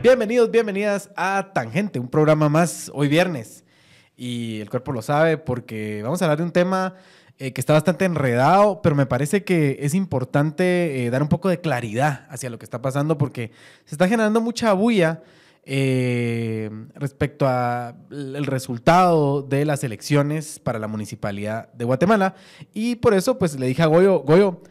Bienvenidos, bienvenidas a Tangente, un programa más hoy viernes. Y el cuerpo lo sabe porque vamos a hablar de un tema eh, que está bastante enredado, pero me parece que es importante eh, dar un poco de claridad hacia lo que está pasando porque se está generando mucha bulla eh, respecto al resultado de las elecciones para la municipalidad de Guatemala. Y por eso, pues le dije a Goyo, Goyo,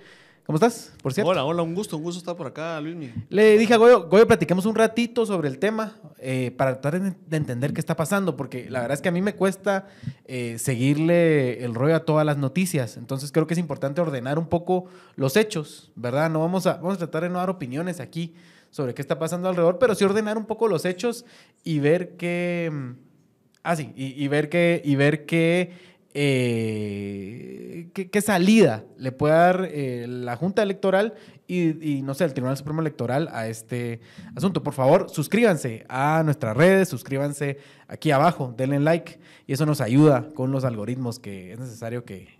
¿cómo estás? Por cierto. Hola, hola, un gusto, un gusto estar por acá, Luis. Le dije a Goyo, Goyo, platiquemos un ratito sobre el tema eh, para tratar de entender qué está pasando, porque la verdad es que a mí me cuesta eh, seguirle el rollo a todas las noticias. Entonces creo que es importante ordenar un poco los hechos, ¿verdad? No vamos a, vamos a tratar de no dar opiniones aquí sobre qué está pasando alrededor, pero sí ordenar un poco los hechos y ver qué... Ah, sí, y, ver qué... Y ver qué, eh, qué, salida le puede dar eh, la Junta Electoral y, no sé, el Tribunal Supremo Electoral a este asunto. Por favor, suscríbanse a nuestras redes, suscríbanse aquí abajo, denle like y eso nos ayuda con los algoritmos que es necesario que,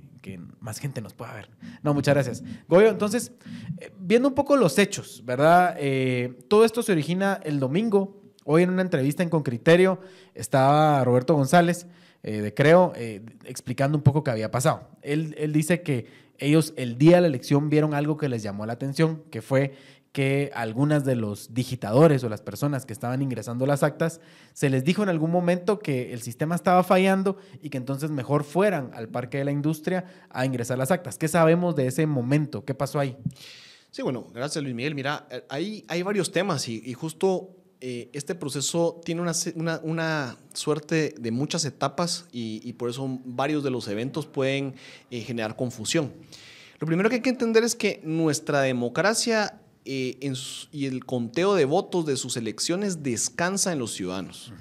más gente nos pueda ver. No, muchas gracias. Goyo, entonces, eh, viendo un poco los hechos, ¿verdad? Eh, todo esto se origina el domingo. Hoy en una entrevista en Con Criterio estaba Roberto González eh, de Creo explicando un poco qué había pasado. Él, él dice que ellos el día de la elección vieron algo que les llamó la atención, que fue que algunas de los digitadores o las personas que estaban ingresando las actas, se les dijo en algún momento que el sistema estaba fallando y que entonces mejor fueran al Parque de la Industria a ingresar las actas. ¿Qué sabemos de ese momento? ¿Qué pasó ahí? Sí, bueno, gracias Luis Miguel. Mira, hay, hay varios temas y, justo eh, este proceso tiene una, una, suerte de muchas etapas y, por eso varios de los eventos pueden eh, generar confusión. Lo primero que hay que entender es que nuestra democracia eh, y el conteo de votos de sus elecciones descansa en los ciudadanos.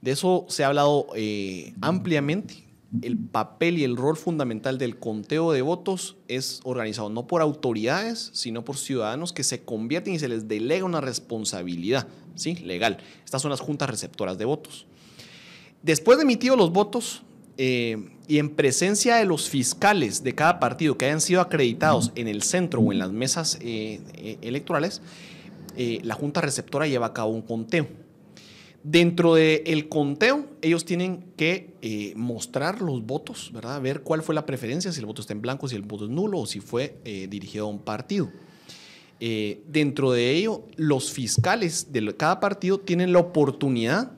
De eso se ha hablado eh, ampliamente. El papel y el rol fundamental del conteo de votos es organizado no por autoridades, sino por ciudadanos que se convierten y se les delega una responsabilidad ¿sí? legal. Estas son las juntas receptoras de votos. Después de emitidos los votos, eh, y en presencia de los fiscales de cada partido que hayan sido acreditados en el centro o en las mesas eh, eh, electorales, la Junta Receptora lleva a cabo un conteo. Dentro del conteo, ellos tienen que mostrar los votos, ¿verdad? Ver cuál fue la preferencia, si el voto está en blanco, si el voto es nulo o si fue dirigido a un partido. Dentro de ello, los fiscales de cada partido tienen la oportunidad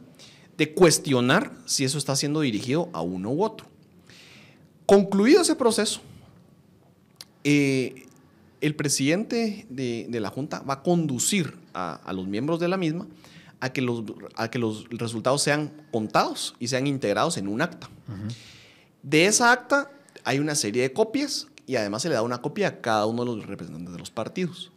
de cuestionar si eso está siendo dirigido a uno u otro. Concluido ese proceso, eh, el presidente de, la Junta va a conducir a, los miembros de la misma a que los, a que los resultados sean contados y sean integrados en un acta. De esa acta hay una serie de copias y además se le da una copia a cada uno de los representantes de los partidos.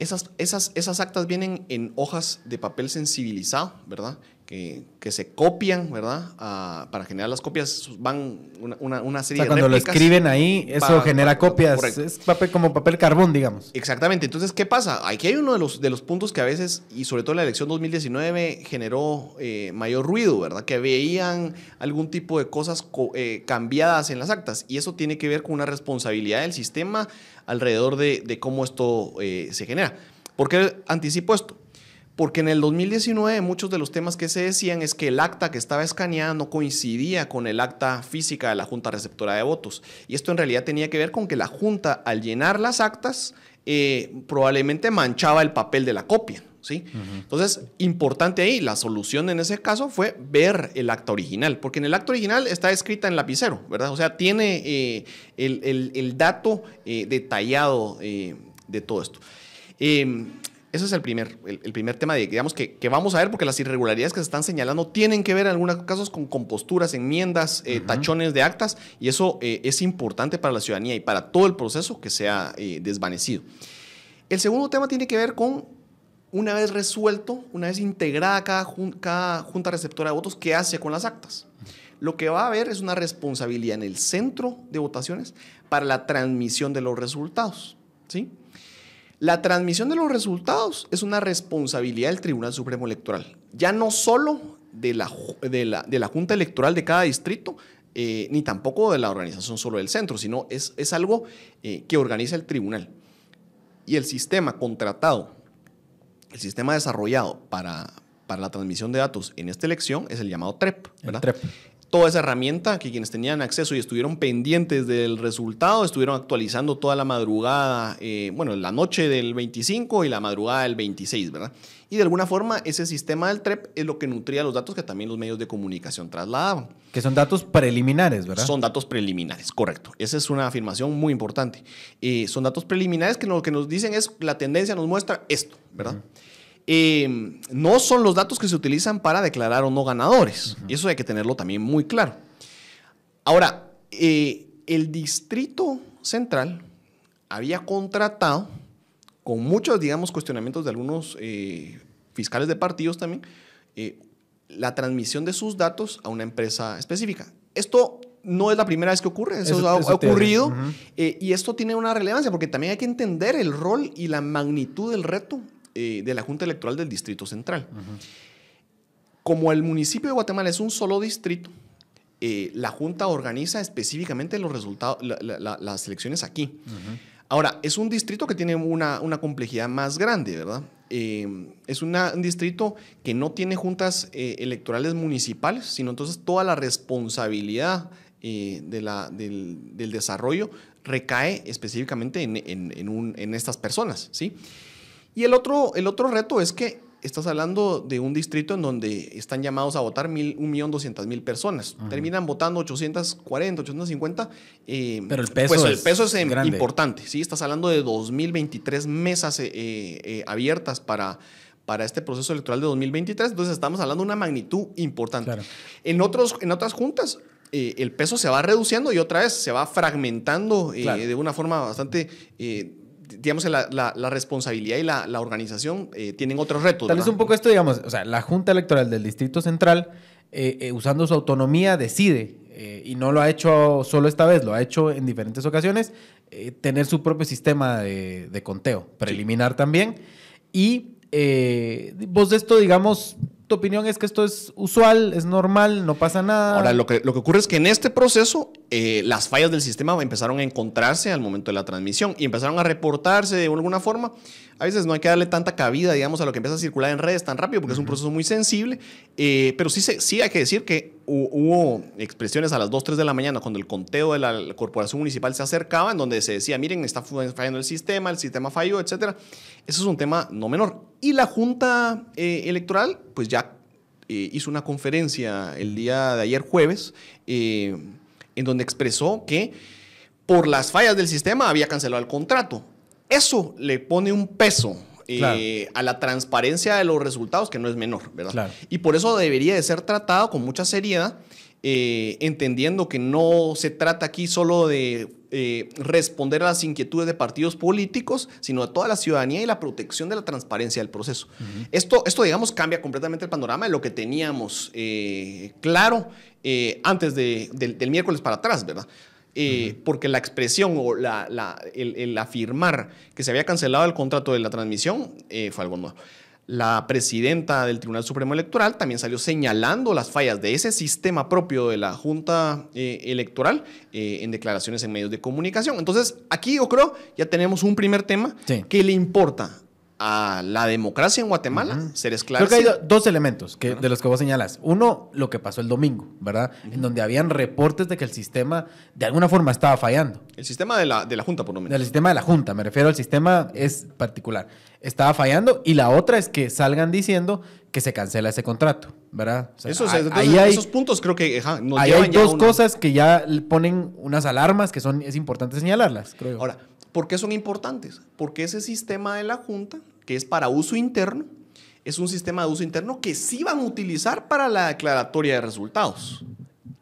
Esas, esas, esas actas vienen en hojas de papel sensibilizado, ¿verdad? Que, se copian, ¿verdad? Ah, para generar las copias van una, una, serie o sea, cuando lo escriben ahí, eso genera copias. Es papel, como papel carbón, digamos. Exactamente. Entonces, ¿qué pasa? Aquí hay uno de los, de los puntos que a veces, y sobre todo en la elección 2019, generó eh, mayor ruido, ¿verdad? Que veían algún tipo de cosas eh, cambiadas en las actas. Y eso tiene que ver con una responsabilidad del sistema alrededor de, de cómo esto eh, se genera. ¿Por qué anticipo esto? Porque en el 2019 muchos de los temas que se decían es que el acta que estaba escaneada no coincidía con el acta física de la Junta Receptora de Votos. Y esto en realidad tenía que ver con que la Junta al llenar las actas eh, probablemente manchaba el papel de la copia. ¿sí? Entonces, importante ahí, la solución en ese caso fue ver el acta original, porque en el acta original está escrita en lapicero, ¿verdad? O sea, tiene eh, el, dato eh, detallado de todo esto. Ese es el primer, el, primer tema de, digamos, que, vamos a ver, porque las irregularidades que se están señalando tienen que ver en algunos casos con composturas, enmiendas, eh, tachones de actas, y eso eh, es importante para la ciudadanía y para todo el proceso que sea eh, desvanecido. El segundo tema tiene que ver con, una vez resuelto, una vez integrada cada, cada junta receptora de votos, ¿qué hace con las actas? Lo que va a haber es una responsabilidad en el centro de votaciones para la transmisión de los resultados. ¿sí? La transmisión de los resultados es una responsabilidad del Tribunal Supremo Electoral, ya no solo de la, de la, Junta Electoral de cada distrito, eh, ni tampoco de la organización solo del centro, sino es, es algo eh, que organiza el tribunal. Y el sistema contratado, el sistema desarrollado para, para la transmisión de datos en esta elección es el llamado TREP, ¿verdad? TREP. Toda esa herramienta que quienes tenían acceso y estuvieron pendientes del resultado, estuvieron actualizando toda la madrugada, eh, bueno, la noche del 25 y la madrugada del 26, ¿verdad? Y de alguna forma ese sistema del TREP es lo que nutría los datos que también los medios de comunicación trasladaban. Que son datos preliminares, ¿verdad? Son datos preliminares, correcto. Esa es una afirmación muy importante. Eh, son datos preliminares que lo que nos dicen es la tendencia nos muestra esto, ¿verdad? Eh, no son los datos que se utilizan para declarar o no ganadores. Y eso hay que tenerlo también muy claro. Ahora, eh, el Distrito Central había contratado, con muchos, digamos, cuestionamientos de algunos eh, fiscales de partidos también, la transmisión de sus datos a una empresa específica. Esto no es la primera vez que ocurre, eso, ha, ocurrido y esto tiene una relevancia porque también hay que entender el rol y la magnitud del reto eh, de la Junta Electoral del Distrito Central. Como el municipio de Guatemala es un solo distrito, eh, la Junta organiza específicamente los resultados, las elecciones aquí. Ahora, es un distrito que tiene una, una complejidad más grande, ¿verdad? Eh, es un distrito que no tiene juntas electorales municipales, sino entonces toda la responsabilidad de la, del, del, desarrollo recae específicamente en, en, un, en estas personas, ¿sí? Y el otro, el otro reto es que estás hablando de un distrito en donde están llamados a votar 1.200.000 personas. Terminan votando 840, 850. Eh, Pero el peso, pues el peso es, importante. ¿sí? Estás hablando de 2.023 mesas eh, eh, abiertas para, para este proceso electoral de 2023. Entonces estamos hablando de una magnitud importante. En, otros, en otras juntas el peso se va reduciendo y otra vez se va fragmentando de una forma bastante digamos, la, la, responsabilidad y la, la organización eh, tienen otros retos. Tal vez un poco esto, digamos, o sea, la Junta Electoral del Distrito Central, eh, eh, usando su autonomía, decide, y no lo ha hecho solo esta vez, lo ha hecho en diferentes ocasiones, tener su propio sistema de, de conteo, preliminar también. Y vos de esto, digamos, tu opinión es que esto es usual, es normal, no pasa nada. Ahora, lo que, lo que ocurre es que en este proceso eh, las fallas del sistema empezaron a encontrarse al momento de la transmisión y empezaron a reportarse de alguna forma. A veces no hay que darle tanta cabida, digamos, a lo que empieza a circular en redes tan rápido porque es un proceso muy sensible, eh, pero sí, sí hay que decir que hubo expresiones a las 2, 3 de la mañana cuando el conteo de la corporación municipal se acercaba, en donde se decía, miren, está fallando el sistema, el sistema falló, etc. Eso es un tema no menor. Y la Junta eh, Electoral, pues ya eh, hizo una conferencia el día de ayer jueves, eh, en donde expresó que por las fallas del sistema había cancelado el contrato. Eso le pone un peso a la transparencia de los resultados, que no es menor, ¿verdad? Y por eso debería de ser tratado con mucha seriedad, entendiendo que no se trata aquí solo de eh, responder a las inquietudes de partidos políticos, sino de toda la ciudadanía y la protección de la transparencia del proceso. esto, esto, digamos, cambia completamente el panorama de lo que teníamos eh, claro eh, antes del, miércoles para atrás, ¿verdad? Porque la expresión o el, afirmar que se había cancelado el contrato de la transmisión fue algo nuevo. La presidenta del Tribunal Supremo Electoral también salió señalando las fallas de ese sistema propio de la Junta eh, Electoral eh, en declaraciones en medios de comunicación. Entonces, aquí yo creo ya tenemos un primer tema que le importa a la democracia en Guatemala ser esclarecido. Creo que hay dos elementos que, de los que vos señalas. Uno, lo que pasó el domingo, ¿verdad? En donde habían reportes de que el sistema de alguna forma estaba fallando. El sistema de la, de la Junta, por lo menos. El sistema de la Junta, me refiero al sistema es particular. Estaba fallando y la otra es que salgan diciendo que se cancela ese contrato, ¿verdad? ahí hay, esos puntos creo que hay dos cosas que ya ponen unas alarmas que son es importante señalarlas, creo. Ahora, ¿Por qué son importantes? Porque ese sistema de la Junta, que es para uso interno, es un sistema de uso interno que sí van a utilizar para la declaratoria de resultados,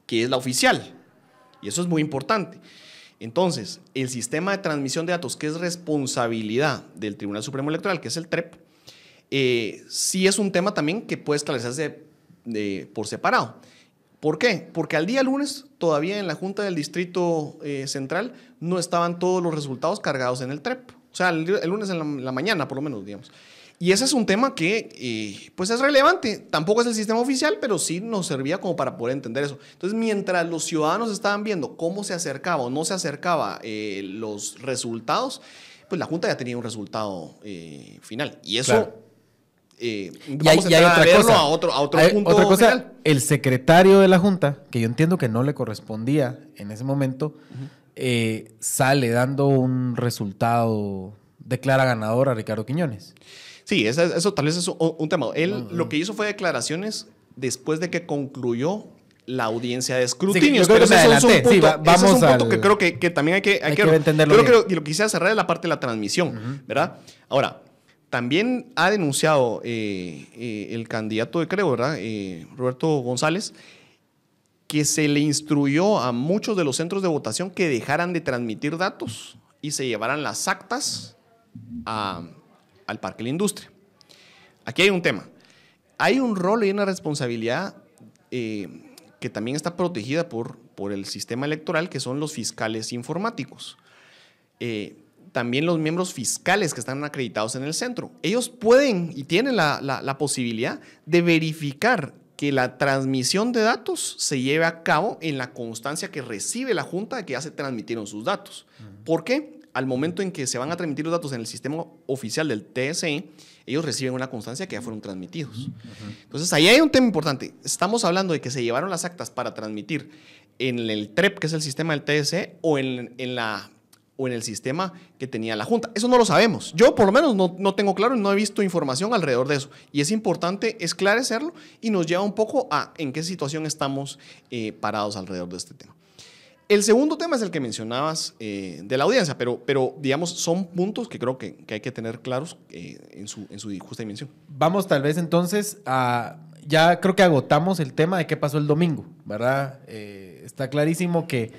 que es la oficial. Y eso es muy importante. Entonces, el sistema de transmisión de datos, que es responsabilidad del Tribunal Supremo Electoral, que es el TREP, eh, sí es un tema también que puede esclarecerse por separado. ¿Por qué? Porque al día lunes, todavía en la Junta del Distrito eh, Central, no estaban todos los resultados cargados en el TREP. O sea, el, lunes en la, mañana, por lo menos, digamos. Y ese es un tema que eh, pues es relevante. Tampoco es el sistema oficial, pero sí nos servía como para poder entender eso. Entonces, mientras los ciudadanos estaban viendo cómo se acercaba o no se acercaba eh, los resultados, pues la Junta ya tenía un resultado final. Y eso... eh, Y vamos hay- y hay a, a otra verlo cosa. a otro, a otro Hay punto otra cosa, final. el secretario de la Junta, que yo entiendo que no le correspondía en ese momento, eh, sale dando un resultado, declara ganador a Ricardo Quiñones. Sí, eso, eso tal vez es un, un tema. Él lo que hizo fue declaraciones después de que concluyó la audiencia de escrutinio. ese es un. Sí, va- vamos es un punto al- que creo que, que también hay que, hay Hay que, que entenderlo Creo bien. que lo, y lo que quisiera cerrar es la parte de la transmisión, ¿verdad? Ahora, también ha denunciado eh, eh, el candidato de Creo, ¿verdad? Eh, Roberto González, que se le instruyó a muchos de los centros de votación que dejaran de transmitir datos y se llevaran las actas al Parque de la Industria. Aquí hay un tema. Hay un rol y una responsabilidad que también está protegida por, por el sistema electoral, que son los fiscales informáticos. También los miembros fiscales que están acreditados en el centro. Ellos pueden y tienen la, la- la posibilidad de verificar que la transmisión de datos se lleve a cabo en la constancia que recibe la Junta de que ya se transmitieron sus datos. ¿Por qué? Al momento en que se van a transmitir los datos en el sistema oficial del TSE, ellos reciben una constancia que ya fueron transmitidos. Entonces, ahí hay un tema importante. Estamos hablando de que se llevaron las actas para transmitir en el TREP, que es el sistema del TSE, o en, en la o en el sistema que tenía la Junta. Eso no lo sabemos. Yo por lo menos no, no tengo claro y no he visto información alrededor de eso. Y es importante esclarecerlo y nos lleva un poco a en qué situación estamos eh, parados alrededor de este tema. El segundo tema es el que mencionabas eh, de la audiencia, pero, pero digamos son puntos que creo que, que hay que tener claros eh, en, su, en su justa dimensión. Vamos tal vez entonces a... Ya creo que agotamos el tema de qué pasó el domingo, ¿verdad? Está clarísimo que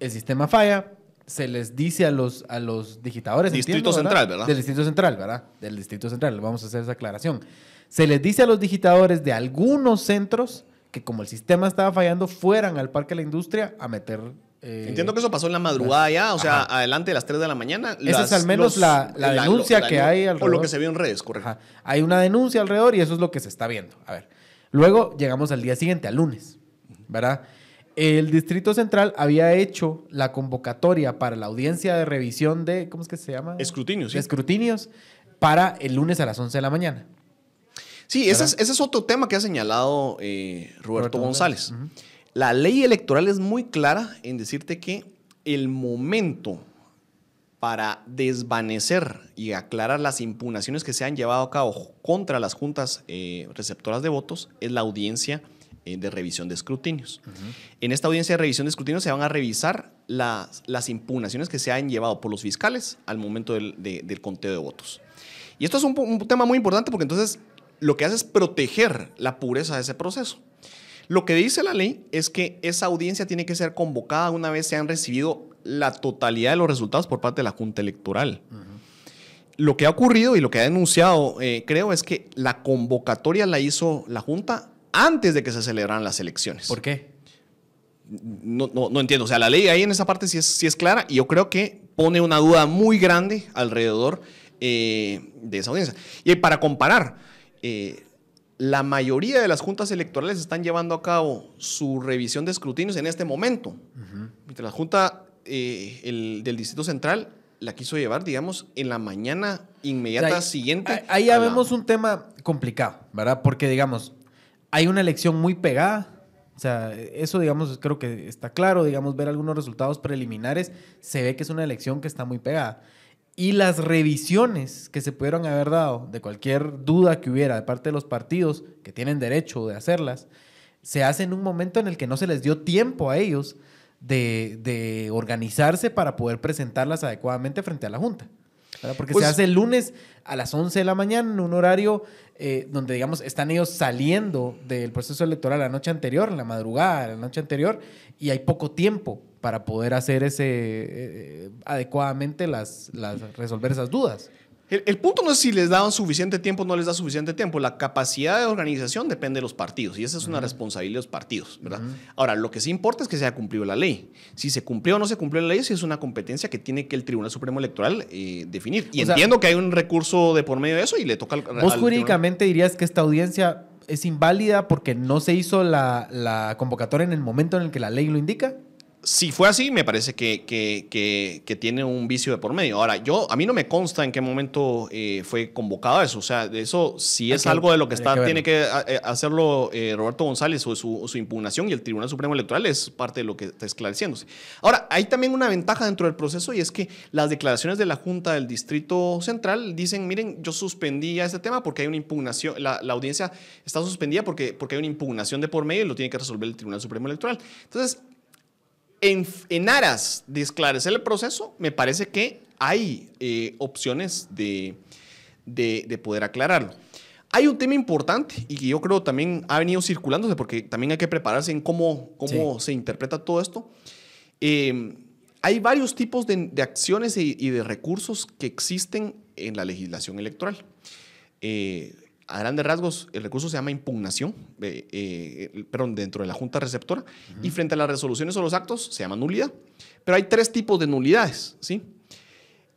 el sistema falla, se les dice a los, a los digitadores. Distrito entiendo, Central, ¿verdad? Del Distrito Central, ¿verdad? Del Distrito Central, vamos a hacer esa aclaración. Se les dice a los digitadores de algunos centros que como el sistema estaba fallando, fueran al Parque de la Industria a meter... eh, Entiendo que eso pasó en la madrugada ya, o sea, adelante de las 3 de la mañana. Esa es al menos la- la denuncia que hay O lo alrededor. que se vio en redes, correcto. Ajá. Hay una denuncia alrededor y eso es lo que se está viendo. A ver. Luego llegamos al día siguiente, al lunes, ¿verdad? El Distrito Central había hecho la convocatoria para la audiencia de revisión de, ¿cómo es que se llama? Escrutinios, sí. Escrutinios para el lunes a las 11 de la mañana. Sí, ese es, ese es otro tema que ha señalado eh, Roberto, Roberto González. González. La ley electoral es muy clara en decirte que el momento para desvanecer y aclarar las impugnaciones que se han llevado a cabo contra las juntas eh, receptoras de votos es la audiencia de revisión de escrutinios. En esta audiencia de revisión de escrutinios se van a revisar las, las impugnaciones que se han llevado por los fiscales al momento del, de- del conteo de votos. Y esto es un, un tema muy importante porque entonces lo que hace es proteger la pureza de ese proceso. Lo que dice la ley es que esa audiencia tiene que ser convocada una vez se han recibido la totalidad de los resultados por parte de la Junta Electoral. Lo que ha ocurrido y lo que ha denunciado, eh, creo, es que la convocatoria la hizo la Junta antes de que se celebraran las elecciones. ¿Por qué? No, no, no entiendo. O sea, la ley ahí en esa parte sí es, sí es clara y yo creo que pone una duda muy grande alrededor eh, de esa audiencia. Y para comparar, eh, la mayoría de las juntas electorales están llevando a cabo su revisión de escrutinios en este momento. Mientras la junta eh, el, del Distrito Central la quiso llevar, digamos, en la mañana inmediata O sea, siguiente. Ahí, ahí ya la- vemos un tema complicado, ¿verdad? Porque, digamos, hay una elección muy pegada. O sea, eso, digamos, creo que está claro. Digamos, ver algunos resultados preliminares, se ve que es una elección que está muy pegada. Y las revisiones que se pudieron haber dado de cualquier duda que hubiera de parte de los partidos, que tienen derecho de hacerlas, se hace en un momento en el que no se les dio tiempo a ellos de, de organizarse para poder presentarlas adecuadamente frente a la Junta. ¿verdad? Porque Pues- se hace el lunes a las 11 de la mañana en un horario eh, donde, digamos, están ellos saliendo del proceso electoral la noche anterior, la madrugada, la noche anterior, y hay poco tiempo para poder hacer ese eh, adecuadamente las, las resolver esas dudas. El, punto no es si les daban suficiente tiempo o no les da suficiente tiempo. La capacidad de organización depende de los partidos y esa es una responsabilidad de los partidos, ¿verdad? Ahora, lo que sí importa es que se haya cumplido la ley. Si se cumplió o no se cumplió la ley, sí es una competencia que tiene que el Tribunal Supremo Electoral eh, definir. Y entiendo que hay un recurso de por medio de eso y le toca al. ¿Vos jurídicamente dirías que esta audiencia es inválida porque no se hizo la, la convocatoria en el momento en el que la ley lo indica? Si fue así, me parece que, que, tiene un vicio de por medio. Ahora, yo, a mí no me consta en qué momento eh, fue convocado eso. O sea, eso si es algo de lo que está, tiene que eh, hacerlo eh, Roberto González o su, su, impugnación y el Tribunal Supremo Electoral es parte de lo que está esclareciéndose. Ahora, hay también una ventaja dentro del proceso y es que las declaraciones de la Junta del Distrito Central dicen, miren, yo suspendí ya este tema porque hay una impugnación, la, la audiencia está suspendida porque, porque hay una impugnación de por medio y lo tiene que resolver el Tribunal Supremo Electoral. Entonces, en, aras de esclarecer el proceso, me parece que hay eh, opciones de, poder aclararlo. Hay un tema importante y que yo creo también ha venido circulándose porque también hay que prepararse en cómo, cómo se interpreta todo esto. Em, hay varios tipos de, acciones y, y, de recursos que existen en la legislación electoral. Eh, a grandes rasgos, el recurso se llama impugnación, eh, eh, perdón, dentro de la Junta Receptora, y frente a las resoluciones o los actos se llama nulidad. Pero hay tres tipos de nulidades, ¿sí?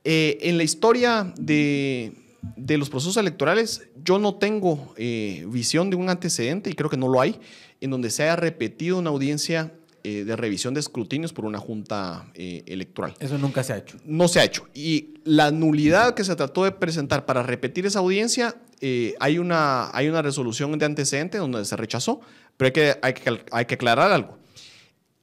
Eh, en la historia de, de, los procesos electorales, yo no tengo visión de un antecedente, y creo que no lo hay, en donde se haya repetido una audiencia de revisión de escrutinios por una junta electoral. Eso nunca se ha hecho. No se ha hecho. Y la nulidad que se trató de presentar para repetir esa audiencia eh, hay, una, hay una resolución de antecedente donde se rechazó, pero hay que, hay, que, hay que aclarar algo.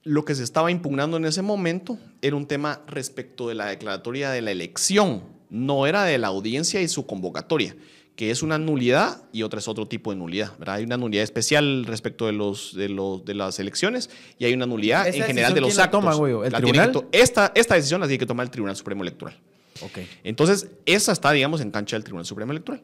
Lo que se estaba impugnando en ese momento era un tema respecto de la declaratoria de la elección, no era de la audiencia y su convocatoria, que es una nulidad y otra es otro tipo de nulidad. ¿verdad? Hay una nulidad especial respecto de, los, de, los, de las elecciones y hay una nulidad en general de los actos. Toma, ¿El tribunal? esta, esta decisión la tiene que tomar el Tribunal Supremo Electoral. Okay. Entonces, esa está, digamos, en cancha del Tribunal Supremo Electoral.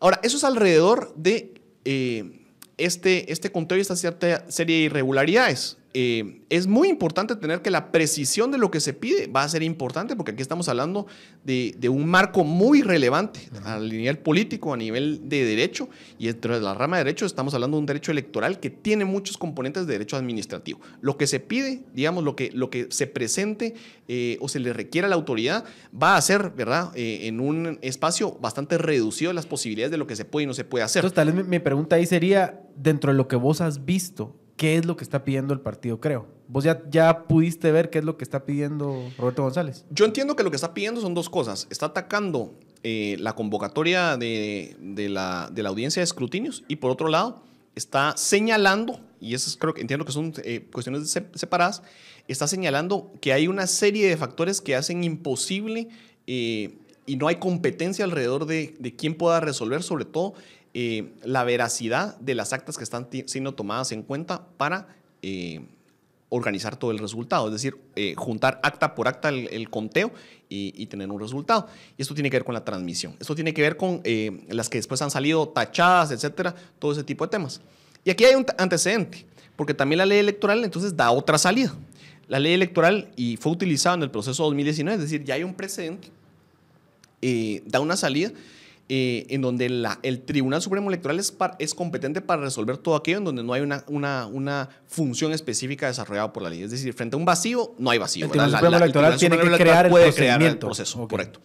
Ahora, eso es alrededor de eh, este, este conteo y esta cierta serie de irregularidades. Eh, es muy importante tener que la precisión de lo que se pide va a ser importante porque aquí estamos hablando de, un marco muy relevante a nivel político, a nivel de derecho y dentro de la rama de derecho estamos hablando de un derecho electoral que tiene muchos componentes de derecho administrativo. Lo que se pide, digamos, lo que, lo que se presente eh, o se le requiere a la autoridad va a ser, ¿verdad?, eh, en un espacio bastante reducido las posibilidades de lo que se puede y no se puede hacer. Entonces, tal vez mi pregunta ahí sería, dentro de lo que vos has visto, qué es lo que está pidiendo el partido, creo. ¿Vos ya, ya pudiste ver qué es lo que está pidiendo Roberto González? Yo entiendo que lo que está pidiendo son dos cosas. Está atacando eh, la convocatoria de, la, de, la, audiencia de escrutinios y por otro lado está señalando, y eso creo que entiendo que son eh, cuestiones separadas, está señalando que hay una serie de factores que hacen imposible eh, y no hay competencia alrededor de, de quién pueda resolver, sobre todo eh, la veracidad de las actas que están siendo tomadas en cuenta para eh, organizar todo el resultado, es decir, eh, juntar acta por acta el, conteo y, tener un resultado. Y esto tiene que ver con la transmisión, esto tiene que ver con las que después han salido tachadas, etcétera, todo ese tipo de temas. Y aquí hay un antecedente, porque también la ley electoral entonces da otra salida. La ley electoral, y fue utilizada en el proceso 2019, es decir, ya hay un precedente, da una salida eh, en donde la, el Tribunal Supremo Electoral es, es, competente para resolver todo aquello en donde no hay una, una, una, función específica desarrollada por la ley. Es decir, frente a un vacío, no hay vacío. El Tribunal Supremo Electoral tiene que crear puede crear el proceso, correcto.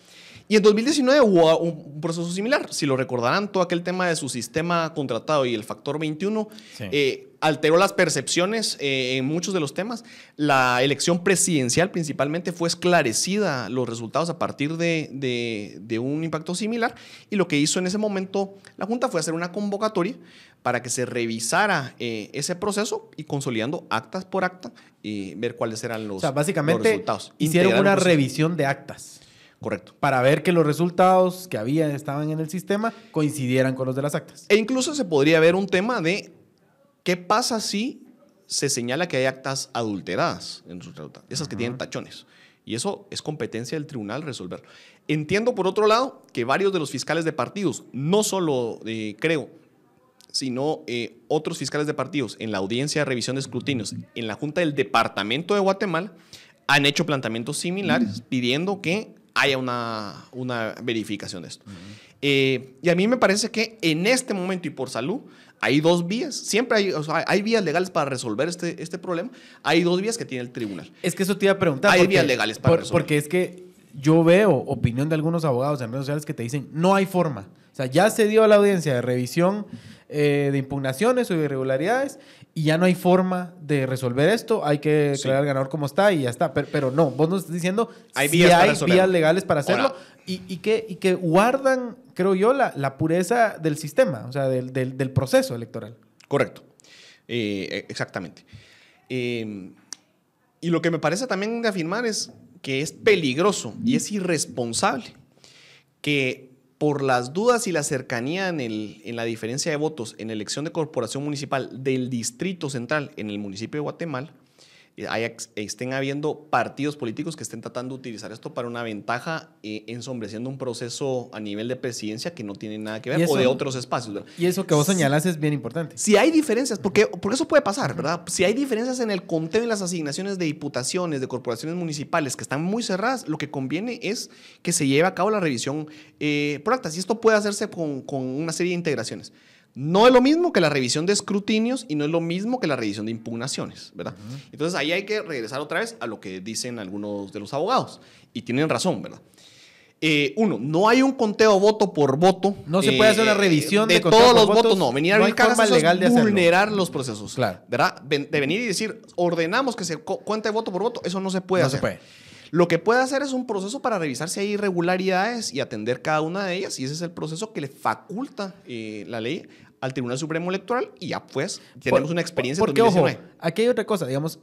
Y en 2019 hubo un proceso similar. Si lo recordarán, todo aquel tema de su sistema contratado y el factor 21 eh, alteró las percepciones eh, en muchos de los temas. La elección presidencial principalmente fue esclarecida los resultados a partir de, de, un impacto similar. Y lo que hizo en ese momento la Junta fue hacer una convocatoria para que se revisara eh, ese proceso y consolidando actas por acta y ver cuáles eran los, o sea, básicamente resultados. Hicieron una revisión de actas. Correcto. Para ver que los resultados que había estaban en el sistema coincidieran con los de las actas. E incluso se podría ver un tema de qué pasa si se señala que hay actas adulteradas en su resultado, esas que tienen tachones. Y eso es competencia del tribunal resolverlo. Entiendo, por otro lado, que varios de los fiscales de partidos, no solo eh, creo, sino eh, otros fiscales de partidos en la audiencia de revisión de escrutinios en la Junta del Departamento de Guatemala, han hecho planteamientos similares pidiendo que haya una, una verificación de esto. Eh, y a mí me parece que en este momento y por salud hay dos vías, siempre hay, hay vías legales para resolver este, este problema, hay dos vías que tiene el tribunal. Es que eso te iba a preguntar. Hay vías legales para resolver. Porque es que yo veo opinión de algunos abogados en redes sociales que te dicen, no hay forma. O sea, ya se dio a la audiencia de revisión eh, de impugnaciones o irregularidades y ya no hay forma de resolver esto, hay que declarar al ganador como está y ya está. Pero, no, vos nos estás diciendo hay si vías, hay vías legales para hacerlo y, y, que, y que guardan, creo yo, la, la pureza del sistema, o sea, del, del, del proceso electoral. Correcto, eh, exactamente. Eh, y lo que me parece también de afirmar es que es peligroso y es irresponsable que por las dudas y la cercanía en, el, en la diferencia de votos en elección de corporación municipal del Distrito Central en el municipio de Guatemala, hay, estén habiendo partidos políticos que estén tratando de utilizar esto para una ventaja, eh, ensombreciendo un proceso a nivel de presidencia que no tiene nada que ver o de otros espacios. ¿verdad? Y eso que vos señalas es bien importante. Si hay diferencias, porque, porque eso puede pasar, ¿verdad? Si hay diferencias en el conteo de las asignaciones de diputaciones, de corporaciones municipales que están muy cerradas, lo que conviene es que se lleve a cabo la revisión eh, por actas. Y esto puede hacerse con, con una serie de integraciones. No es lo mismo que la revisión de escrutinios y no es lo mismo que la revisión de impugnaciones, ¿verdad? Entonces ahí hay que regresar otra vez a lo que dicen algunos de los abogados y tienen razón, ¿verdad? Eh, uno, no hay un conteo voto por voto. No se puede hacer una eh, revisión de, todos los votos, No, venir a no forma legal de vulnerar los procesos. Claro. ¿Verdad? De venir y decir, ordenamos que se cuente voto por voto, eso no se puede no hacer. Se puede. Lo que puede hacer es un proceso para revisar si hay irregularidades y atender cada una de ellas, y ese es el proceso que le faculta eh, la ley al Tribunal Supremo Electoral, y ya pues tenemos una experiencia. Porque, ojo, aquí hay otra cosa, digamos,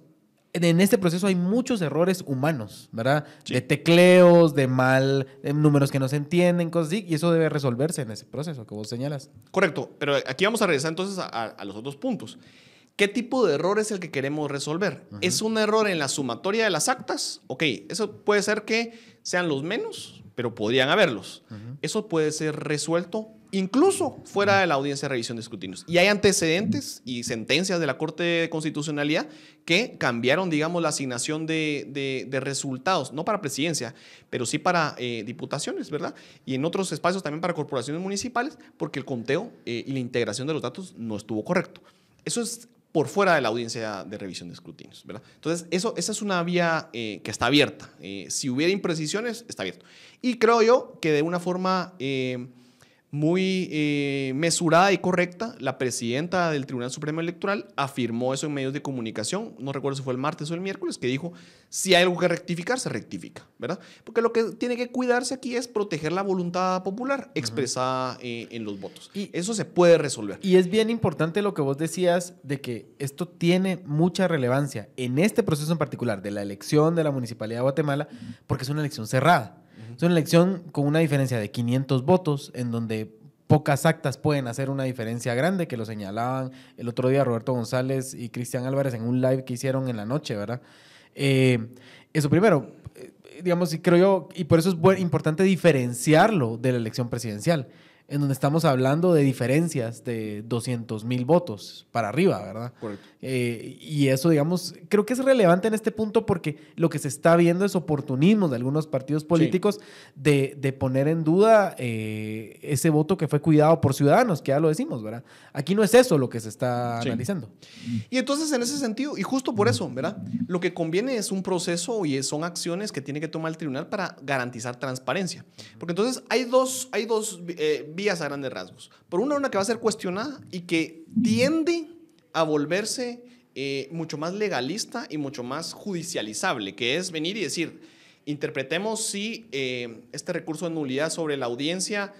en este proceso hay muchos errores humanos, ¿verdad? De tecleos, de mal, de números que no se entienden, cosas así, y eso debe resolverse en ese proceso que vos señalas. Correcto, pero aquí vamos a regresar entonces a los otros puntos. ¿Qué tipo de error es el que queremos resolver? ¿Es un error en la sumatoria de las actas? Ok, eso puede ser que sean los menos, pero podrían haberlos. Eso puede ser resuelto incluso fuera de la audiencia de revisión de escrutinios. Y hay antecedentes y sentencias de la Corte de Constitucionalidad que cambiaron, digamos, la asignación de, resultados, no para presidencia, pero sí para eh, diputaciones, ¿verdad? Y en otros espacios también para corporaciones municipales, porque el conteo eh, y la integración de los datos no estuvo correcto. Eso es por fuera de la audiencia de revisión de escrutinios, ¿verdad? Entonces, eso, esa es una vía eh, que está abierta. Eh, si hubiera imprecisiones, está abierto. Y creo yo que de una forma eh, muy eh, mesurada y correcta, la presidenta del Tribunal Supremo Electoral afirmó eso en medios de comunicación, no recuerdo si fue el martes o el miércoles, que dijo, si hay algo que rectificar, se rectifica, ¿verdad? Porque lo que tiene que cuidarse aquí es proteger la voluntad popular expresada eh, en los votos. Y eso se puede resolver. Y es bien importante lo que vos decías de que esto tiene mucha relevancia en este proceso en particular de la elección de la Municipalidad de Guatemala, porque es una elección cerrada. Es una elección con una diferencia de 500 votos, en donde pocas actas pueden hacer una diferencia grande, que lo señalaban el otro día Roberto González y Cristian Álvarez en un live que hicieron en la noche, ¿verdad? Eh, eso primero, eh, digamos, y creo yo, y por eso es importante diferenciarlo de la elección presidencial en donde estamos hablando de diferencias de 200 mil votos para arriba, ¿verdad? Eh, y eso, digamos, creo que es relevante en este punto porque lo que se está viendo es oportunismo de algunos partidos políticos de, de, poner en duda eh, ese voto que fue cuidado por ciudadanos, que ya lo decimos, ¿verdad? Aquí no es eso lo que se está analizando. Y entonces, en ese sentido, y justo por eso, ¿verdad? Lo que conviene es un proceso y son acciones que tiene que tomar el tribunal para garantizar transparencia. Porque entonces hay dos, hay dos eh, vías a grandes rasgos. Por una, una que va a ser cuestionada y que tiende a volverse eh, mucho más legalista y mucho más judicializable, que es venir y decir, interpretemos si eh, este recurso de nulidad sobre la audiencia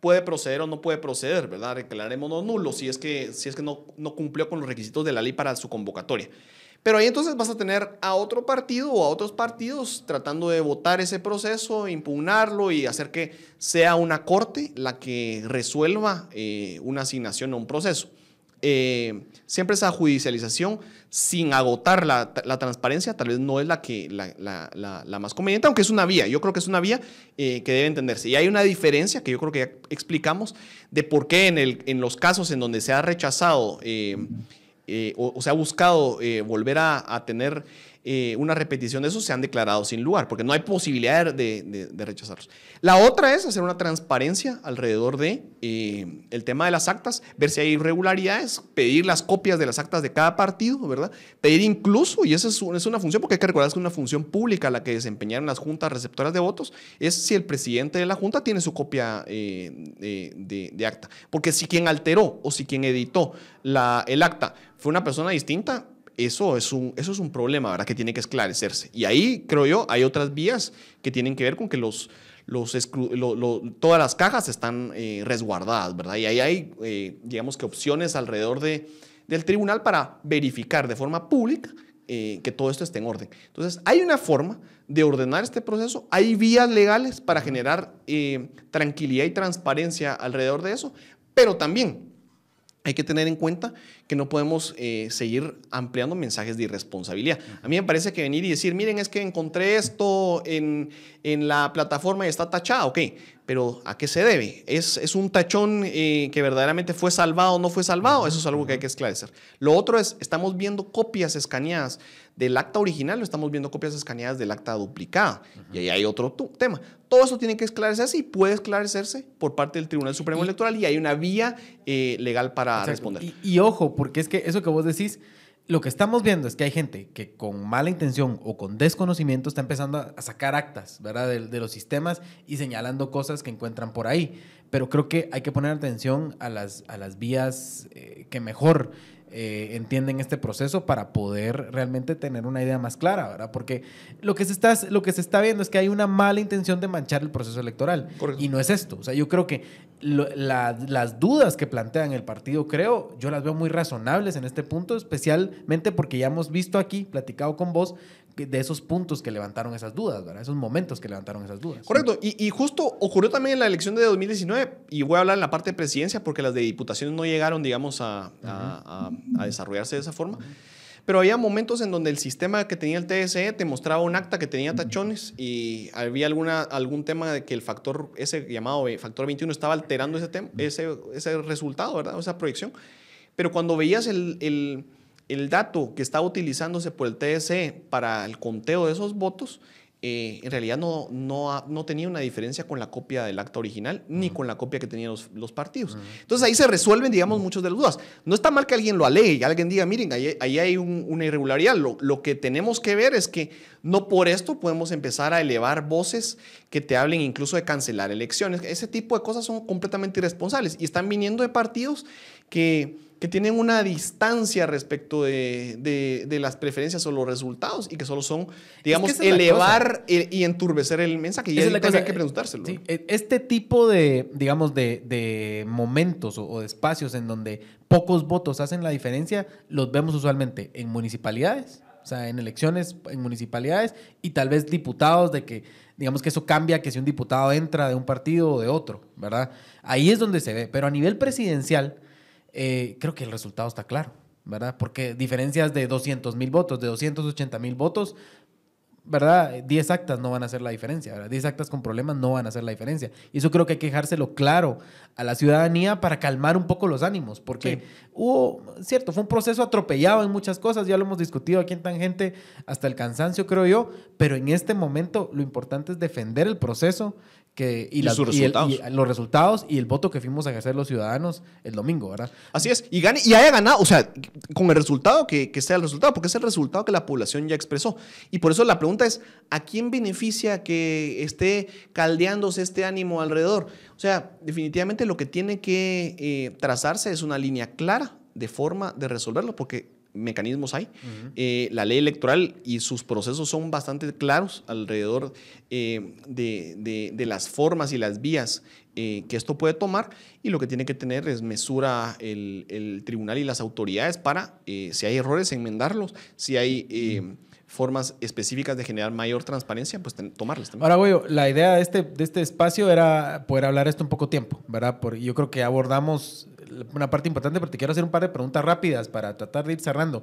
puede proceder o no puede proceder, ¿verdad? Declarémonos nulo si es que, si es que no, no cumplió con los requisitos de la ley para su convocatoria. Pero ahí entonces vas a tener a otro partido o a otros partidos tratando de votar ese proceso, impugnarlo y hacer que sea una corte la que resuelva eh, una asignación o un proceso. Eh, siempre esa judicialización sin agotar la, transparencia tal vez no es la, que, la, más conveniente, aunque es una vía. Yo creo que es una vía eh, que debe entenderse. Y hay una diferencia que yo creo que ya explicamos de por qué en, el, en los casos en donde se ha rechazado eh, o, se ha buscado volver a, tener eh, una repetición de eso, se han declarado sin lugar, porque no hay posibilidad de, rechazarlos. La otra es hacer una transparencia alrededor de eh, el tema de las actas, ver si hay irregularidades, pedir las copias de las actas de cada partido, ¿verdad? Pedir incluso, y esa es, una función, porque hay que recordar que es una función pública la que desempeñaron las juntas receptoras de votos, es si el presidente de la junta tiene su copia eh, de, acta. Porque si quien alteró o si quien editó el acta fue una persona distinta, eso es un, eso es un problema, ¿verdad? Que tiene que esclarecerse. Y ahí, creo yo, hay otras vías que tienen que ver con que los, los todas las cajas están eh, resguardadas, ¿verdad? Y ahí hay, eh, digamos que opciones alrededor de, del tribunal para verificar de forma pública eh, que todo esto esté en orden. Entonces, hay una forma de ordenar este proceso, hay vías legales para generar tranquilidad y transparencia alrededor de eso, pero también hay que tener en cuenta que no podemos eh, seguir ampliando mensajes de irresponsabilidad. A mí me parece que venir y decir, miren, es que encontré esto en, en la plataforma y está tachado, ok, pero ¿a qué se debe? ¿Es, es un tachón eh, que verdaderamente fue salvado o no fue salvado? Eso es algo que hay que esclarecer. Lo otro es, estamos viendo copias escaneadas del acta original o estamos viendo copias escaneadas del acta duplicada. Y ahí hay otro tema. Todo eso tiene que esclarecerse y puede esclarecerse por parte del Tribunal Supremo Electoral y hay una vía eh, legal para responder. Y, y ojo, porque es que eso que vos decís lo que estamos viendo es que hay gente que con mala intención o con desconocimiento está empezando a sacar actas, ¿verdad? De, los sistemas y señalando cosas que encuentran por ahí. Pero creo que hay que poner atención a las, a las vías eh, que mejor eh, entienden este proceso para poder realmente tener una idea más clara, ¿verdad? Porque lo que se está, lo que se está viendo es que hay una mala intención de manchar el proceso electoral. Y no es esto. O sea, yo creo que las dudas que plantean el partido, creo, yo las veo muy razonables en este punto, especialmente porque ya hemos visto aquí, platicado con vos, de esos puntos que levantaron esas dudas, ¿verdad? Esos momentos que levantaron esas dudas. Correcto. Y, justo ocurrió también en la elección de 2019, y voy a hablar en la parte de presidencia porque las de diputaciones no llegaron, digamos, a, desarrollarse de esa forma. Pero había momentos en donde el sistema que tenía el TSE te mostraba un acta que tenía tachones y había alguna, algún tema de que el factor, ese llamado factor 21, estaba alterando ese, ese, ese resultado, ¿verdad? Esa proyección. Pero cuando veías el, el el dato que estaba utilizándose por el TSE para el conteo de esos votos, eh, en realidad no, no, no, tenía una diferencia con la copia del acta original ni con la copia que tenían los, partidos. Entonces ahí se resuelven, digamos, muchas de las dudas. No está mal que alguien lo alegue, y alguien diga, miren, ahí, ahí hay una irregularidad. Lo, lo, que tenemos que ver es que no por esto podemos empezar a elevar voces que te hablen incluso de cancelar elecciones. Ese tipo de cosas son completamente irresponsables y están viniendo de partidos que que tienen una distancia respecto de, de, las preferencias o los resultados y que solo son, digamos, elevar y enturbecer el mensaje. Y es hay que preguntárselo. E, este tipo de, digamos, de, de momentos o, de espacios en donde pocos votos hacen la diferencia, los vemos usualmente en municipalidades, o sea, en elecciones en municipalidades y tal vez diputados de que, digamos que eso cambia que si un diputado entra de un partido o de otro, ¿verdad? Ahí es donde se ve. Pero a nivel presidencial eh, creo que el resultado está claro, ¿verdad? Porque diferencias de 200 mil votos, de 280 mil votos, ¿verdad? 10 actas no van a hacer la diferencia, ¿verdad? 10 actas con problemas no van a hacer la diferencia. Y eso creo que hay que dejárselo claro a la ciudadanía para calmar un poco los ánimos, porque hubo, cierto, fue un proceso atropellado en muchas cosas, ya lo hemos discutido aquí en Tangente hasta el cansancio, creo yo, pero en este momento lo importante es defender el proceso que, y, los resultados y el voto que fuimos a ejercer los ciudadanos el domingo, ¿verdad? Así es, y, gane, y haya ganado, o sea, con el resultado que, que, sea el resultado, porque es el resultado que la población ya expresó. Y por eso la pregunta es, ¿a quién beneficia que esté caldeándose este ánimo alrededor? O sea, definitivamente lo que tiene que eh, trazarse es una línea clara de forma de resolverlo, porque mecanismos hay. Eh, la ley electoral y sus procesos son bastante claros alrededor eh, de, las formas y las vías eh, que esto puede tomar y lo que tiene que tener es mesura el, tribunal y las autoridades para, si hay errores, enmendarlos, si hay... formas específicas de generar mayor transparencia, pues tomarlas también. Ahora, güey, la idea de este, de este espacio era poder hablar esto un poco tiempo, ¿verdad? Porque yo creo que abordamos una parte importante, pero te quiero hacer un par de preguntas rápidas para tratar de ir cerrando.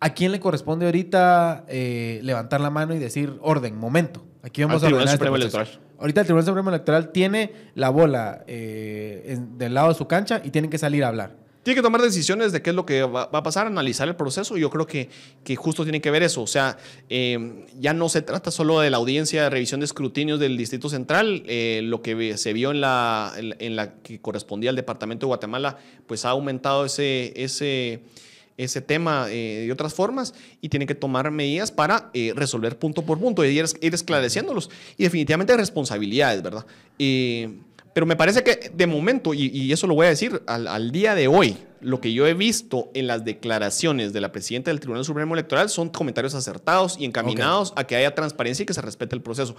¿A quién le corresponde ahorita eh, levantar la mano y decir orden, momento? Aquí vamos a este Supremo Electoral. Ahorita el Tribunal Supremo Electoral tiene la bola eh, del lado de su cancha y tienen que salir a hablar. Tiene que tomar decisiones de qué es lo que va, a pasar, analizar el proceso. Yo creo que, que justo tiene que ver eso. O sea, eh, ya no se trata solo de la audiencia de revisión de escrutinios del Distrito Central. Eh, lo que se vio en la, la que correspondía al Departamento de Guatemala, pues ha aumentado ese... ese ese tema eh, de otras formas y tiene que tomar medidas para eh, resolver punto por punto y ir, esclareciéndolos. Y definitivamente responsabilidades, ¿verdad? Pero me parece que de momento, y, eso lo voy a decir al, día de hoy, lo que yo he visto en las declaraciones de la presidenta del Tribunal Supremo Electoral son comentarios acertados y encaminados a que haya transparencia y que se respete el proceso.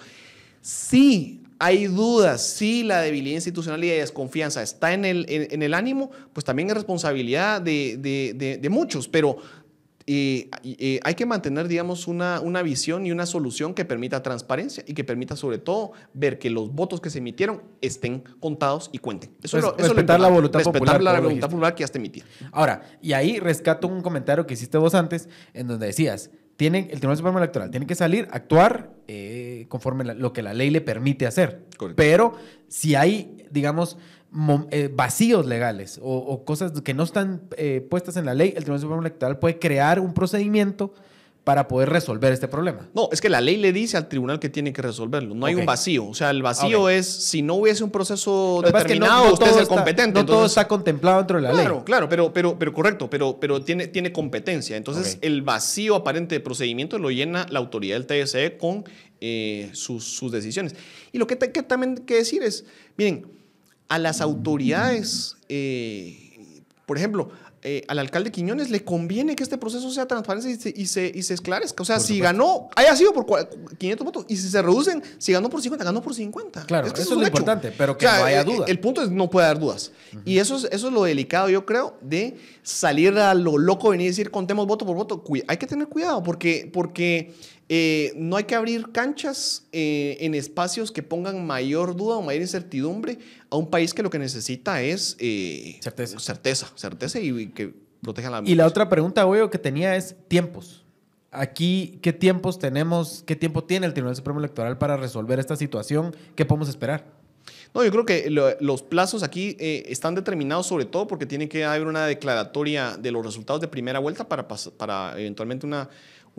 Sí, hay dudas, si la debilidad institucional y de desconfianza está en el, en, el ánimo, pues también es responsabilidad de, de, de, muchos, pero eh, eh, hay que mantener, digamos, una, una, visión y una solución que permita transparencia y que permita sobre todo ver que los votos que se emitieron estén contados y cuenten. Eso, es, respetar la voluntad respetar la voluntad popular que emitida. Ahora, y ahí rescato un comentario que hiciste vos antes, en donde decías, tiene, el Tribunal Supremo Electoral tiene que salir, actuar eh, conforme lo que la ley le permite hacer. Pero si hay, digamos, eh, vacíos legales o, cosas que no están eh, puestas en la ley, el Tribunal Supremo Electoral puede crear un procedimiento para poder resolver este problema. No, es que la ley le dice al tribunal que tiene que resolverlo. No hay un vacío. O sea, el vacío es si no hubiese un proceso determinado, usted es el competente. No todo está contemplado dentro de la ley. Claro, claro, pero, pero, pero correcto, pero, pero tiene, tiene competencia. Entonces, el vacío aparente de procedimiento lo llena la autoridad del TSE con eh, sus, sus, decisiones. Y lo que, que también hay que decir es, miren, a las autoridades, eh, por ejemplo, eh, al alcalde Quiñones le conviene que este proceso sea transparente y se, y se, y se esclarezca. O sea, si ganó, haya sido por 500 votos, y si se reducen, si ganó por 50, ganó por 50. Claro, eso, es lo importante, pero que no haya duda. El, punto es no puede haber dudas. Y eso es, eso es lo delicado, yo creo, de salir a lo loco, venir y decir contemos voto por voto. Hay que tener cuidado porque, porque eh, no hay que abrir canchas eh, en espacios que pongan mayor duda o mayor incertidumbre a un país que lo que necesita es eh, certeza. certeza, certeza y, que proteja la Y la otra pregunta, güey, que tenía es tiempos. Aquí, ¿qué tiempos tenemos? ¿Qué tiempo tiene el Tribunal Supremo Electoral para resolver esta situación? ¿Qué podemos esperar? No, yo creo que los plazos aquí están determinados sobre todo porque tiene que haber una declaratoria de los resultados de primera vuelta para, para eventualmente una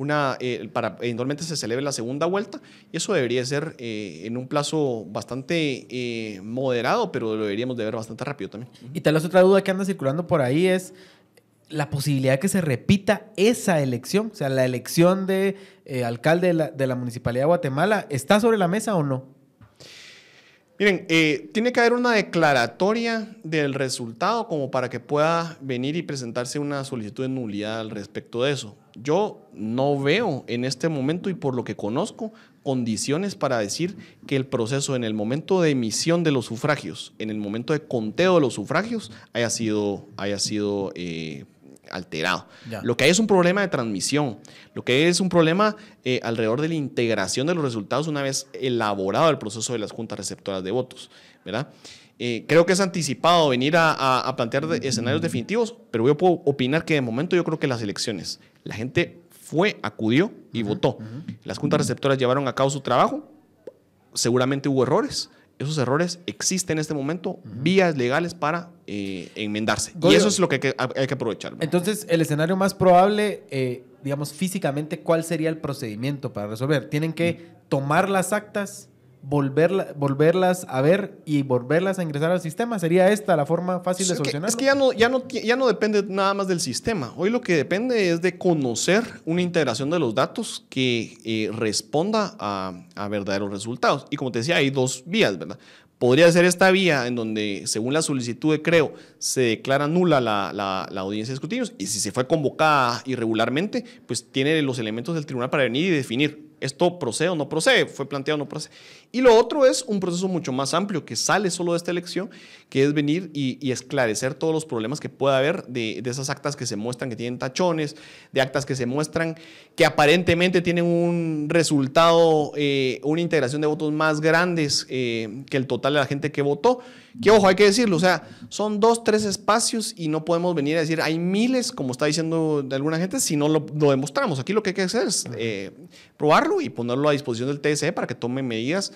una, eh, para eventualmente se celebre la segunda vuelta. Y eso debería ser eh, en un plazo bastante eh, moderado, pero lo deberíamos de ver bastante rápido también. Y tal vez otra duda que anda circulando por ahí es la posibilidad que se repita esa elección, o sea, la elección de alcalde de la, de la Municipalidad de Guatemala, ¿está sobre la mesa o no? Miren, eh, tiene que haber una declaratoria del resultado como para que pueda venir y presentarse una solicitud de nulidad al respecto de eso. Yo no veo en este momento y por lo que conozco condiciones para decir que el proceso en el momento de emisión de los sufragios, en el momento de conteo de los sufragios, haya sido, haya sido eh, alterado. Lo que hay es un problema de transmisión, lo que hay es un problema eh, alrededor de la integración de los resultados una vez elaborado el proceso de las juntas receptoras de votos, ¿verdad? Eh, creo que es anticipado venir a, plantear escenarios definitivos, pero yo puedo opinar que de momento yo creo que las elecciones, la gente fue, acudió y votó. Las juntas receptoras llevaron a cabo su trabajo, seguramente hubo errores, esos errores existen en este momento, vías legales para eh, enmendarse. y eso es lo que hay que, hay que aprovechar. Entonces, el escenario más probable, eh, digamos, físicamente, ¿cuál sería el procedimiento para resolver? Tienen que tomar las actas volverlas a ver y volverlas a ingresar al sistema? ¿Sería esta la forma fácil de solucionarlo? Es que ya no, ya, no, ya no depende nada más del sistema. Hoy lo que depende es de conocer una integración de los datos que eh, responda a, a verdaderos resultados. Y como te decía, hay dos vías, ¿verdad? Podría ser esta vía en donde, según la solicitud de creo, se declara nula la, la, la, audiencia de escrutinios y si se fue convocada irregularmente, pues tiene los elementos del tribunal para venir y definir esto procede o no procede, fue planteado o no procede. Y lo otro es un proceso mucho más amplio que sale solo de esta elección, que es venir y, esclarecer todos los problemas que pueda haber de, de, esas actas que se muestran que tienen tachones, de actas que se muestran que aparentemente tienen un resultado, eh, una integración de votos más grandes eh, que el total de la gente que votó. Que ojo, hay que decirlo, o sea, son dos, tres espacios y no podemos venir a decir hay miles, como está diciendo alguna gente, si no lo, demostramos. Aquí lo que hay que hacer es eh, probarlo y ponerlo a disposición del TSE para que tome medidas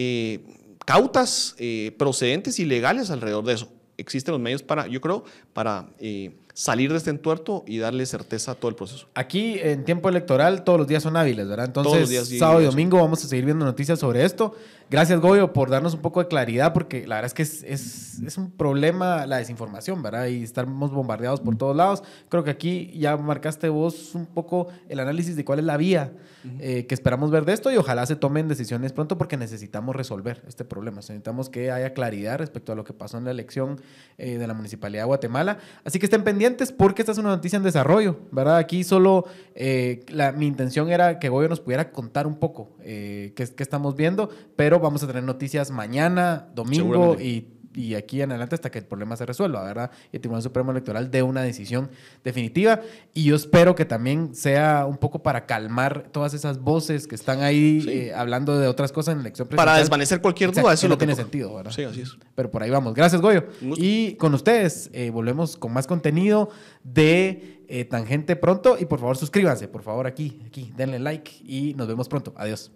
eh, cautas, eh, procedentes y legales alrededor de eso. existen los medios para, yo creo, para eh, salir de este entuerto y darle certeza a todo el proceso. Aquí en tiempo electoral todos los días son hábiles, ¿verdad? Entonces, Todos los días, sí, sábado y domingo vamos a seguir viendo noticias sobre esto. Gracias, Goyo, por darnos un poco de claridad, porque la verdad es que es, es, es un problema la desinformación, ¿verdad? Y estamos bombardeados por todos lados. Creo que aquí ya marcaste vos un poco el análisis de cuál es la vía eh, que esperamos ver de esto y ojalá se tomen decisiones pronto porque necesitamos resolver este problema. Necesitamos que haya claridad respecto a lo que pasó en la elección eh, de la Municipalidad de Guatemala. Así que estén pendientes porque esta es una noticia en desarrollo, ¿verdad? Aquí solo eh, la- mi intención era que Goyo nos pudiera contar un poco eh, qué, qué estamos viendo, pero vamos a tener noticias mañana, domingo y y aquí en adelante hasta que el problema se resuelva, ¿verdad? Y el Tribunal Supremo Electoral dé una decisión definitiva. Y yo espero que también sea un poco para calmar todas esas voces que están ahí Sí. eh, hablando de otras cosas en la elección Para presidencial. desvanecer cualquier Exacto, duda, eso que es no lo que tiene toca. sentido, ¿verdad? Sí, así es. Pero por ahí vamos. Gracias, Goyo. Y con ustedes eh, volvemos con más contenido de eh, Tangente pronto. Y por favor, suscríbanse, por favor, aquí, aquí, denle like y nos vemos pronto. Adiós.